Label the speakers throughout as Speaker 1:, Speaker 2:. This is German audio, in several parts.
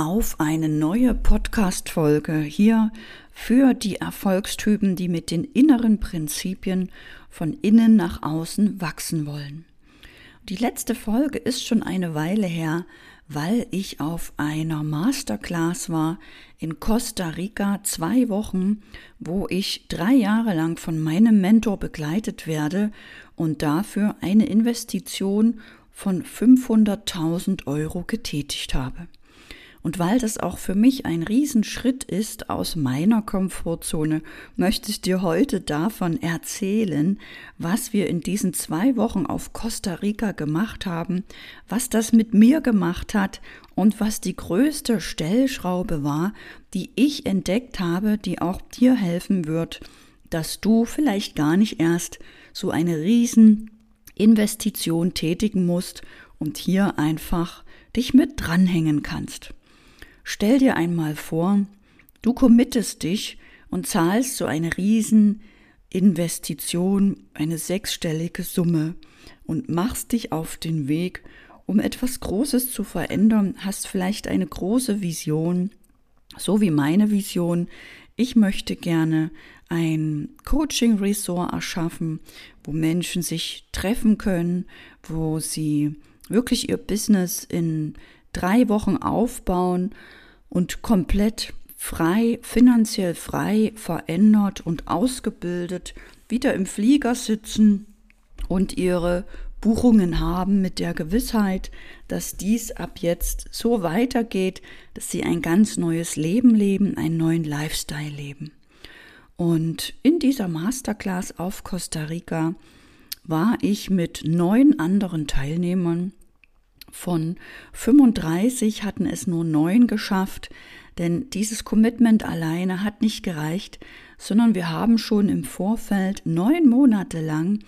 Speaker 1: auf eine neue Podcast-Folge hier für die Erfolgstypen, die mit den inneren Prinzipien von innen nach außen wachsen wollen. Die letzte Folge ist schon eine Weile her, weil ich auf einer Masterclass war in Costa Rica, zwei Wochen, wo ich drei Jahre lang von meinem Mentor begleitet werde und dafür eine Investition von 500.000 Euro getätigt habe. Und weil das auch für mich ein Riesenschritt ist aus meiner Komfortzone, möchte ich dir heute davon erzählen, was wir in diesen zwei Wochen auf Costa Rica gemacht haben, was das mit mir gemacht hat und was die größte Stellschraube war, die ich entdeckt habe, die auch dir helfen wird, dass du vielleicht gar nicht erst so eine Rieseninvestition tätigen musst und hier einfach dich mit dranhängen kannst. Stell dir einmal vor, du committest dich und zahlst so eine Rieseninvestition, eine sechsstellige Summe und machst dich auf den Weg, um etwas Großes zu verändern, hast vielleicht eine große Vision, so wie meine Vision. Ich möchte gerne ein Coaching-Resort erschaffen, wo Menschen sich treffen können, wo sie wirklich ihr Business in drei Wochen aufbauen und komplett frei, finanziell frei, verändert und ausgebildet, wieder im Flieger sitzen und ihre Buchungen haben mit der Gewissheit, dass dies ab jetzt so weitergeht, dass sie ein ganz neues Leben leben, einen neuen Lifestyle leben. Und in dieser Masterclass auf Costa Rica war ich mit neun anderen Teilnehmern von 35 hatten es nur neun geschafft, denn dieses Commitment alleine hat nicht gereicht, sondern wir haben schon im Vorfeld neun Monate lang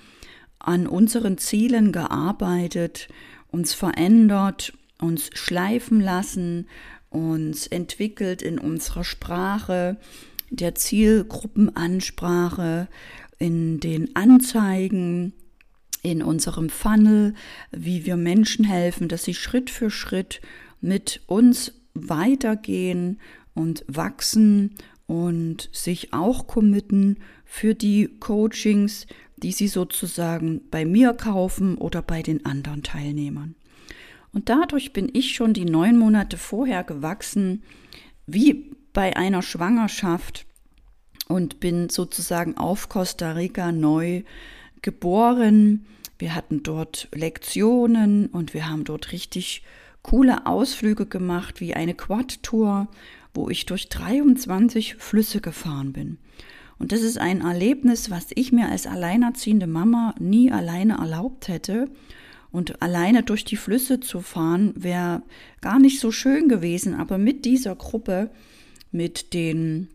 Speaker 1: an unseren Zielen gearbeitet, uns verändert, uns schleifen lassen, uns entwickelt in unserer Sprache, der Zielgruppenansprache, in den Anzeigen, in unserem Funnel, wie wir Menschen helfen, dass sie Schritt für Schritt mit uns weitergehen und wachsen und sich auch committen für die Coachings, die sie sozusagen bei mir kaufen oder bei den anderen Teilnehmern. Und dadurch bin ich schon die neun Monate vorher gewachsen, wie bei einer Schwangerschaft und bin sozusagen auf Costa Rica neu geboren. Wir hatten dort Lektionen und wir haben dort richtig coole Ausflüge gemacht, wie eine Quad-Tour, wo ich durch 23 Flüsse gefahren bin. Und das ist ein Erlebnis, was ich mir als alleinerziehende Mama nie alleine erlaubt hätte. Und alleine durch die Flüsse zu fahren, wäre gar nicht so schön gewesen. Aber mit dieser Gruppe, mit den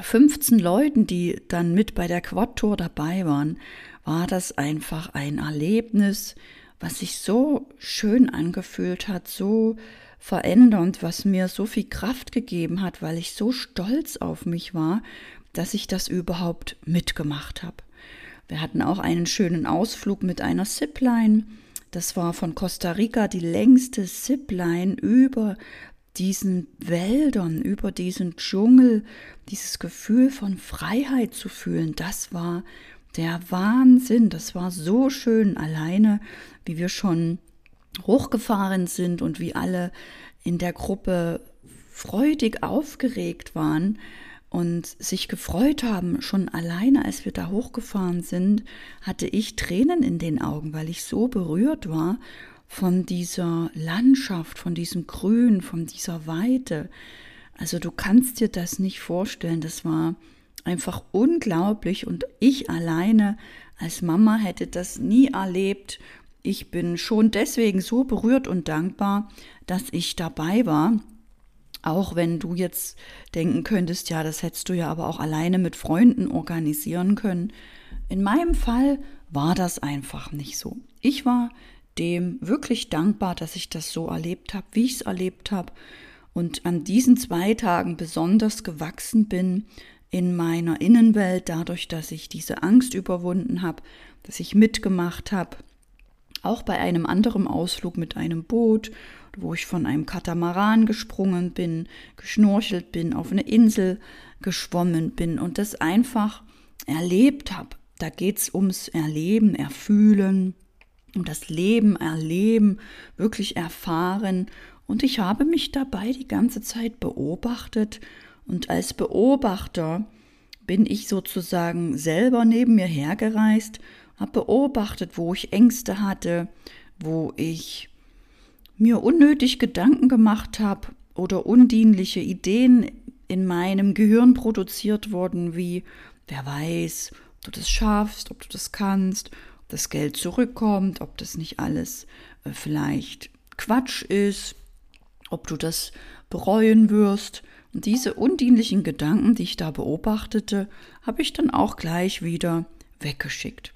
Speaker 1: 15 Leuten, die dann mit bei der Quad-Tour dabei waren, war das einfach ein Erlebnis, was sich so schön angefühlt hat, so verändernd, was mir so viel Kraft gegeben hat, weil ich so stolz auf mich war, dass ich das überhaupt mitgemacht habe. Wir hatten auch einen schönen Ausflug mit einer Zipline. Das war von Costa Rica die längste Zipline über diesen Wäldern, über diesen Dschungel, dieses Gefühl von Freiheit zu fühlen. Das war der Wahnsinn, das war so schön alleine, wie wir schon hochgefahren sind und wie alle in der Gruppe freudig aufgeregt waren und sich gefreut haben, schon alleine, als wir da hochgefahren sind, hatte ich Tränen in den Augen, weil ich so berührt war von dieser Landschaft, von diesem Grün, von dieser Weite. Also du kannst dir das nicht vorstellen, das war einfach unglaublich und ich alleine als Mama hätte das nie erlebt. Ich bin schon deswegen so berührt und dankbar, dass ich dabei war. Auch wenn du jetzt denken könntest, ja, das hättest du ja aber auch alleine mit Freunden organisieren können. In meinem Fall war das einfach nicht so. Ich war dem wirklich dankbar, dass ich das so erlebt habe, wie ich es erlebt habe und an diesen zwei Tagen besonders gewachsen bin, in meiner Innenwelt, dadurch, dass ich diese Angst überwunden habe, dass ich mitgemacht habe, auch bei einem anderen Ausflug mit einem Boot, wo ich von einem Katamaran gesprungen bin, geschnorchelt bin, auf eine Insel geschwommen bin und das einfach erlebt habe. Da geht es ums Erleben, Erfühlen, um das Leben, Erleben, wirklich erfahren. Und ich habe mich dabei die ganze Zeit beobachtet und als Beobachter bin ich sozusagen selber neben mir hergereist, habe beobachtet, wo ich Ängste hatte, wo ich mir unnötig Gedanken gemacht habe oder undienliche Ideen in meinem Gehirn produziert wurden, wie wer weiß, ob du das schaffst, ob du das kannst, ob das Geld zurückkommt, ob das nicht alles äh, vielleicht Quatsch ist, ob du das bereuen wirst. Und diese undienlichen Gedanken, die ich da beobachtete, habe ich dann auch gleich wieder weggeschickt.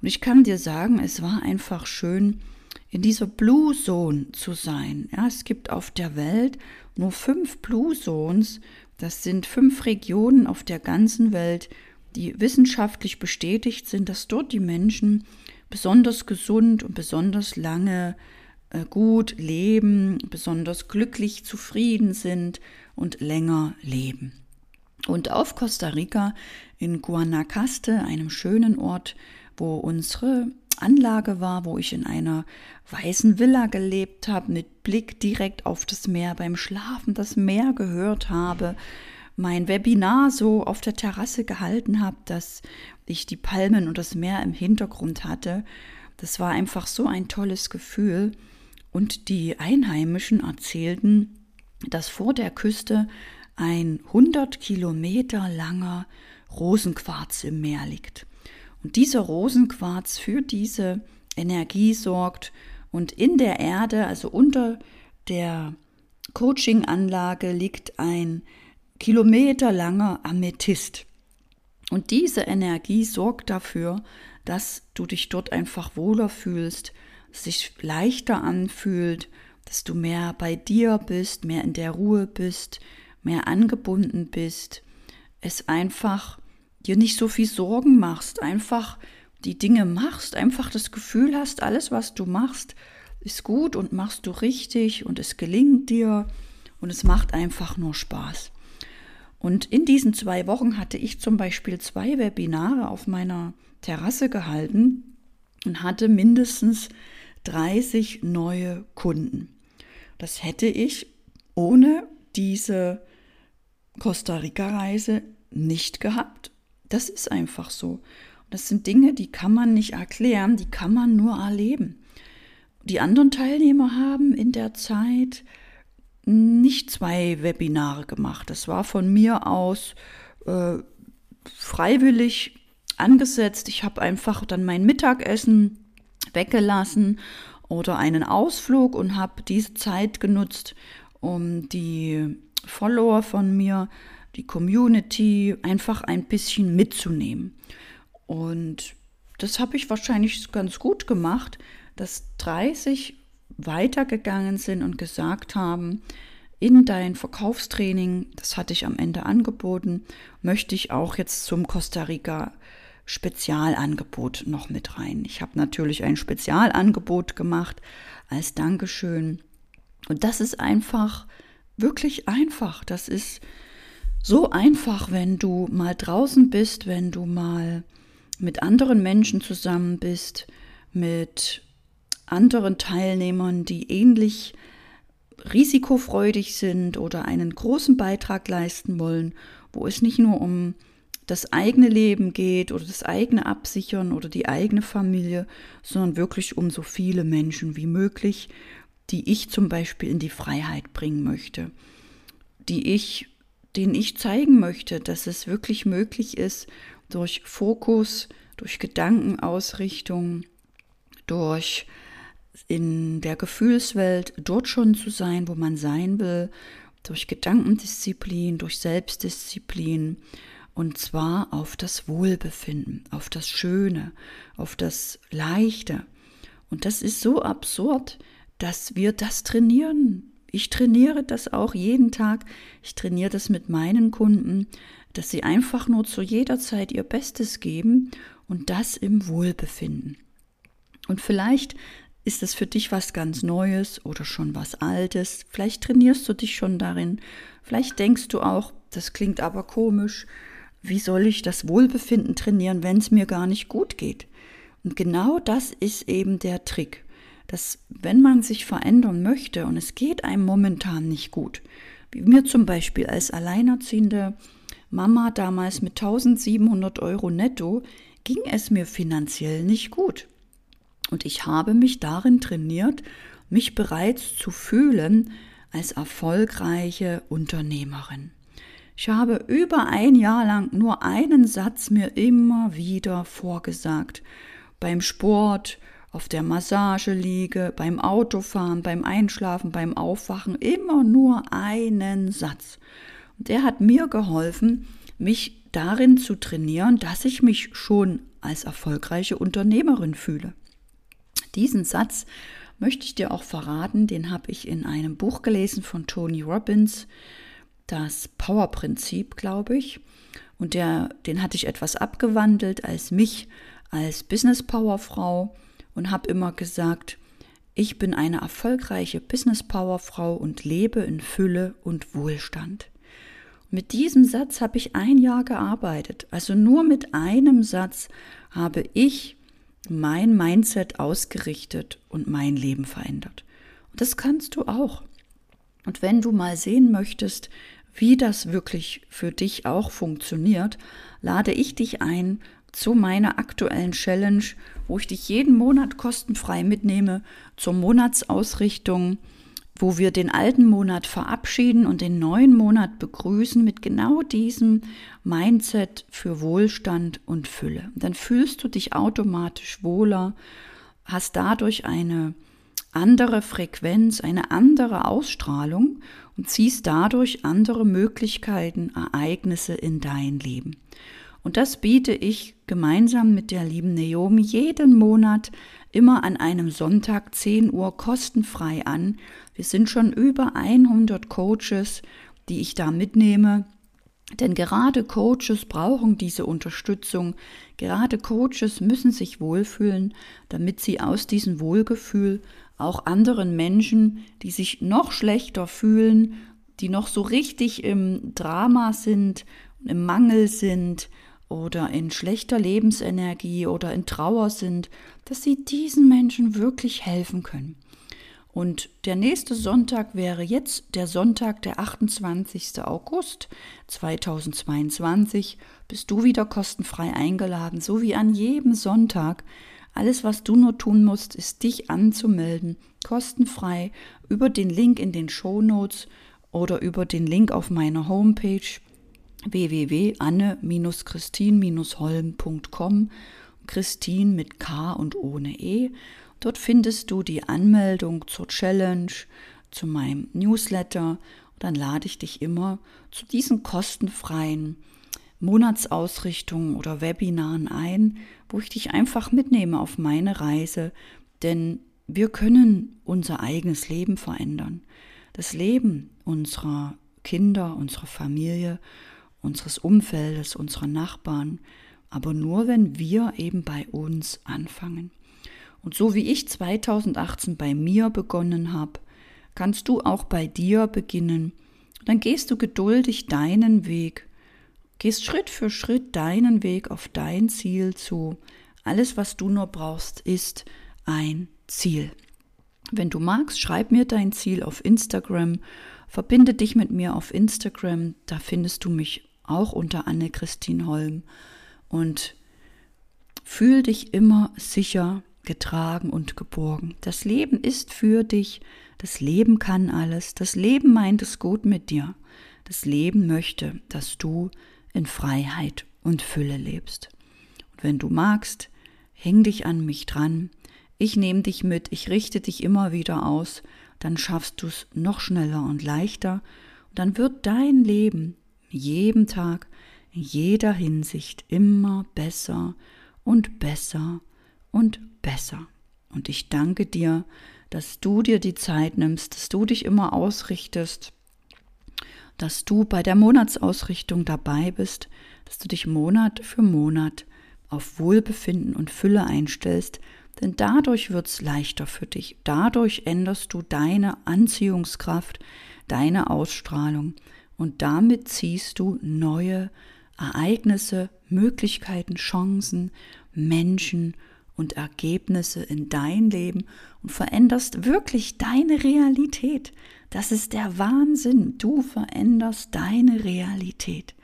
Speaker 1: Und ich kann dir sagen, es war einfach schön, in dieser Blue Zone zu sein. Ja, es gibt auf der Welt nur fünf Blue Zones. Das sind fünf Regionen auf der ganzen Welt, die wissenschaftlich bestätigt sind, dass dort die Menschen besonders gesund und besonders lange äh, gut leben, besonders glücklich, zufrieden sind und länger leben. Und auf Costa Rica in Guanacaste, einem schönen Ort, wo unsere Anlage war, wo ich in einer weißen Villa gelebt habe, mit Blick direkt auf das Meer, beim Schlafen das Meer gehört habe, mein Webinar so auf der Terrasse gehalten habe, dass ich die Palmen und das Meer im Hintergrund hatte. Das war einfach so ein tolles Gefühl. Und die Einheimischen erzählten, dass vor der Küste ein 100 Kilometer langer Rosenquarz im Meer liegt. Und dieser Rosenquarz für diese Energie sorgt und in der Erde, also unter der Coaching-Anlage, liegt ein kilometerlanger Amethyst. Und diese Energie sorgt dafür, dass du dich dort einfach wohler fühlst, sich leichter anfühlt, dass du mehr bei dir bist, mehr in der Ruhe bist, mehr angebunden bist, es einfach dir nicht so viel Sorgen machst, einfach die Dinge machst, einfach das Gefühl hast, alles, was du machst, ist gut und machst du richtig und es gelingt dir und es macht einfach nur Spaß. Und in diesen zwei Wochen hatte ich zum Beispiel zwei Webinare auf meiner Terrasse gehalten und hatte mindestens 30 neue Kunden. Das hätte ich ohne diese Costa Rica-Reise nicht gehabt. Das ist einfach so. Das sind Dinge, die kann man nicht erklären, die kann man nur erleben. Die anderen Teilnehmer haben in der Zeit nicht zwei Webinare gemacht. Das war von mir aus äh, freiwillig angesetzt. Ich habe einfach dann mein Mittagessen weggelassen oder einen Ausflug und habe diese Zeit genutzt, um die Follower von mir, die Community einfach ein bisschen mitzunehmen. Und das habe ich wahrscheinlich ganz gut gemacht, dass 30 weitergegangen sind und gesagt haben, in dein Verkaufstraining, das hatte ich am Ende angeboten, möchte ich auch jetzt zum Costa Rica Spezialangebot noch mit rein. Ich habe natürlich ein Spezialangebot gemacht als Dankeschön. Und das ist einfach, wirklich einfach. Das ist so einfach, wenn du mal draußen bist, wenn du mal mit anderen Menschen zusammen bist, mit anderen Teilnehmern, die ähnlich risikofreudig sind oder einen großen Beitrag leisten wollen, wo es nicht nur um das eigene Leben geht oder das eigene Absichern oder die eigene Familie, sondern wirklich um so viele Menschen wie möglich, die ich zum Beispiel in die Freiheit bringen möchte, die ich, denen ich zeigen möchte, dass es wirklich möglich ist, durch Fokus, durch Gedankenausrichtung, durch in der Gefühlswelt dort schon zu sein, wo man sein will, durch Gedankendisziplin, durch Selbstdisziplin und zwar auf das Wohlbefinden, auf das Schöne, auf das Leichte. Und das ist so absurd, dass wir das trainieren. Ich trainiere das auch jeden Tag. Ich trainiere das mit meinen Kunden, dass sie einfach nur zu jeder Zeit ihr Bestes geben und das im Wohlbefinden. Und vielleicht ist es für dich was ganz Neues oder schon was Altes. Vielleicht trainierst du dich schon darin. Vielleicht denkst du auch, das klingt aber komisch. Wie soll ich das Wohlbefinden trainieren, wenn es mir gar nicht gut geht? Und genau das ist eben der Trick, dass wenn man sich verändern möchte und es geht einem momentan nicht gut, wie mir zum Beispiel als alleinerziehende Mama damals mit 1700 Euro netto, ging es mir finanziell nicht gut. Und ich habe mich darin trainiert, mich bereits zu fühlen als erfolgreiche Unternehmerin. Ich habe über ein Jahr lang nur einen Satz mir immer wieder vorgesagt. Beim Sport, auf der Massageliege, beim Autofahren, beim Einschlafen, beim Aufwachen, immer nur einen Satz. Und der hat mir geholfen, mich darin zu trainieren, dass ich mich schon als erfolgreiche Unternehmerin fühle. Diesen Satz möchte ich dir auch verraten, den habe ich in einem Buch gelesen von Tony Robbins, das Power-Prinzip, glaube ich. Und der, den hatte ich etwas abgewandelt als mich, als Business-Power-Frau und habe immer gesagt, ich bin eine erfolgreiche Business-Power-Frau und lebe in Fülle und Wohlstand. Mit diesem Satz habe ich ein Jahr gearbeitet. Also nur mit einem Satz habe ich mein Mindset ausgerichtet und mein Leben verändert. Und das kannst du auch. Und wenn du mal sehen möchtest, wie das wirklich für dich auch funktioniert, lade ich dich ein zu meiner aktuellen Challenge, wo ich dich jeden Monat kostenfrei mitnehme zur Monatsausrichtung wo wir den alten Monat verabschieden und den neuen Monat begrüßen mit genau diesem Mindset für Wohlstand und Fülle. dann fühlst du dich automatisch wohler, hast dadurch eine andere Frequenz, eine andere Ausstrahlung und ziehst dadurch andere Möglichkeiten, Ereignisse in dein Leben. Und das biete ich gemeinsam mit der lieben Naomi jeden Monat immer an einem Sonntag 10 Uhr kostenfrei an. Wir sind schon über 100 Coaches, die ich da mitnehme. Denn gerade Coaches brauchen diese Unterstützung. Gerade Coaches müssen sich wohlfühlen, damit sie aus diesem Wohlgefühl auch anderen Menschen, die sich noch schlechter fühlen, die noch so richtig im Drama sind, im Mangel sind oder in schlechter Lebensenergie oder in Trauer sind, dass sie diesen Menschen wirklich helfen können. Und der nächste Sonntag wäre jetzt der Sonntag, der 28. August 2022. Bist du wieder kostenfrei eingeladen, so wie an jedem Sonntag. Alles, was du nur tun musst, ist dich anzumelden, kostenfrei über den Link in den Show Notes oder über den Link auf meiner Homepage www.anne-christin-holm.com Christine mit K und ohne E. Dort findest du die Anmeldung zur Challenge, zu meinem Newsletter. Dann lade ich dich immer zu diesen kostenfreien Monatsausrichtungen oder Webinaren ein, wo ich dich einfach mitnehme auf meine Reise. Denn wir können unser eigenes Leben verändern. Das Leben unserer Kinder, unserer Familie unseres Umfeldes, unserer Nachbarn, aber nur wenn wir eben bei uns anfangen. Und so wie ich 2018 bei mir begonnen habe, kannst du auch bei dir beginnen. Dann gehst du geduldig deinen Weg, gehst Schritt für Schritt deinen Weg auf dein Ziel zu. Alles, was du nur brauchst, ist ein Ziel. Wenn du magst, schreib mir dein Ziel auf Instagram, verbinde dich mit mir auf Instagram, da findest du mich auch unter Anne-Christine Holm. Und fühl dich immer sicher, getragen und geborgen. Das Leben ist für dich, das Leben kann alles, das Leben meint es gut mit dir. Das Leben möchte, dass du in Freiheit und Fülle lebst. Und wenn du magst, häng dich an mich dran. Ich nehme dich mit, ich richte dich immer wieder aus, dann schaffst du es noch schneller und leichter. Und dann wird dein Leben jedem Tag, in jeder Hinsicht immer besser und besser und besser. Und ich danke dir, dass du dir die Zeit nimmst, dass du dich immer ausrichtest, dass du bei der Monatsausrichtung dabei bist, dass du dich Monat für Monat auf Wohlbefinden und Fülle einstellst, Denn dadurch wird es leichter für dich. Dadurch änderst du deine Anziehungskraft, deine Ausstrahlung und damit ziehst du neue Ereignisse, Möglichkeiten, Chancen, Menschen und Ergebnisse in dein Leben und veränderst wirklich deine Realität. Das ist der Wahnsinn. Du veränderst deine Realität.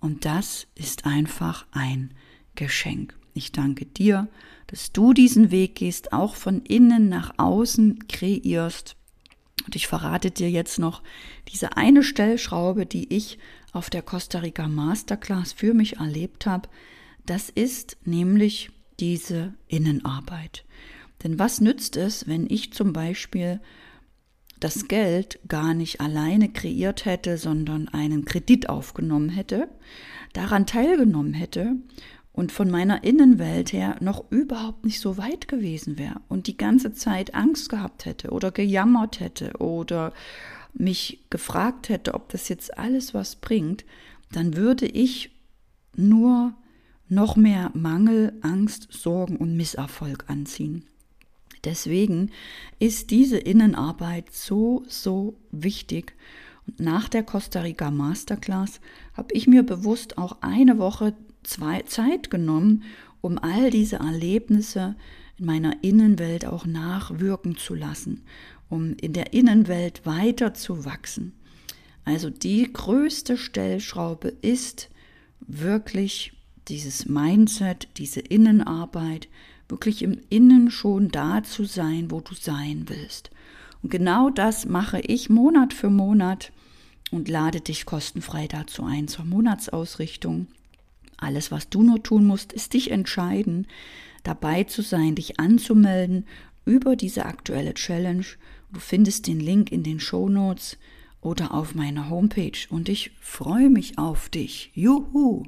Speaker 1: Und das ist einfach ein Geschenk. Ich danke dir, dass du diesen Weg gehst, auch von innen nach außen kreierst. Und ich verrate dir jetzt noch diese eine Stellschraube, die ich auf der Costa Rica Masterclass für mich erlebt habe. Das ist nämlich diese Innenarbeit. Denn was nützt es, wenn ich zum Beispiel das Geld gar nicht alleine kreiert hätte, sondern einen Kredit aufgenommen hätte, daran teilgenommen hätte und von meiner Innenwelt her noch überhaupt nicht so weit gewesen wäre und die ganze Zeit Angst gehabt hätte oder gejammert hätte oder mich gefragt hätte, ob das jetzt alles was bringt, dann würde ich nur noch mehr Mangel, Angst, Sorgen und Misserfolg anziehen. Deswegen ist diese Innenarbeit so, so wichtig. Und nach der Costa Rica Masterclass habe ich mir bewusst auch eine Woche zwei Zeit genommen, um all diese Erlebnisse in meiner Innenwelt auch nachwirken zu lassen, um in der Innenwelt weiter zu wachsen. Also die größte Stellschraube ist wirklich dieses Mindset, diese Innenarbeit, wirklich im Innen schon da zu sein, wo du sein willst. Und genau das mache ich Monat für Monat und lade dich kostenfrei dazu ein zur Monatsausrichtung. Alles, was du nur tun musst, ist dich entscheiden, dabei zu sein, dich anzumelden über diese aktuelle Challenge. Du findest den Link in den Show Notes oder auf meiner Homepage und ich freue mich auf dich. Juhu!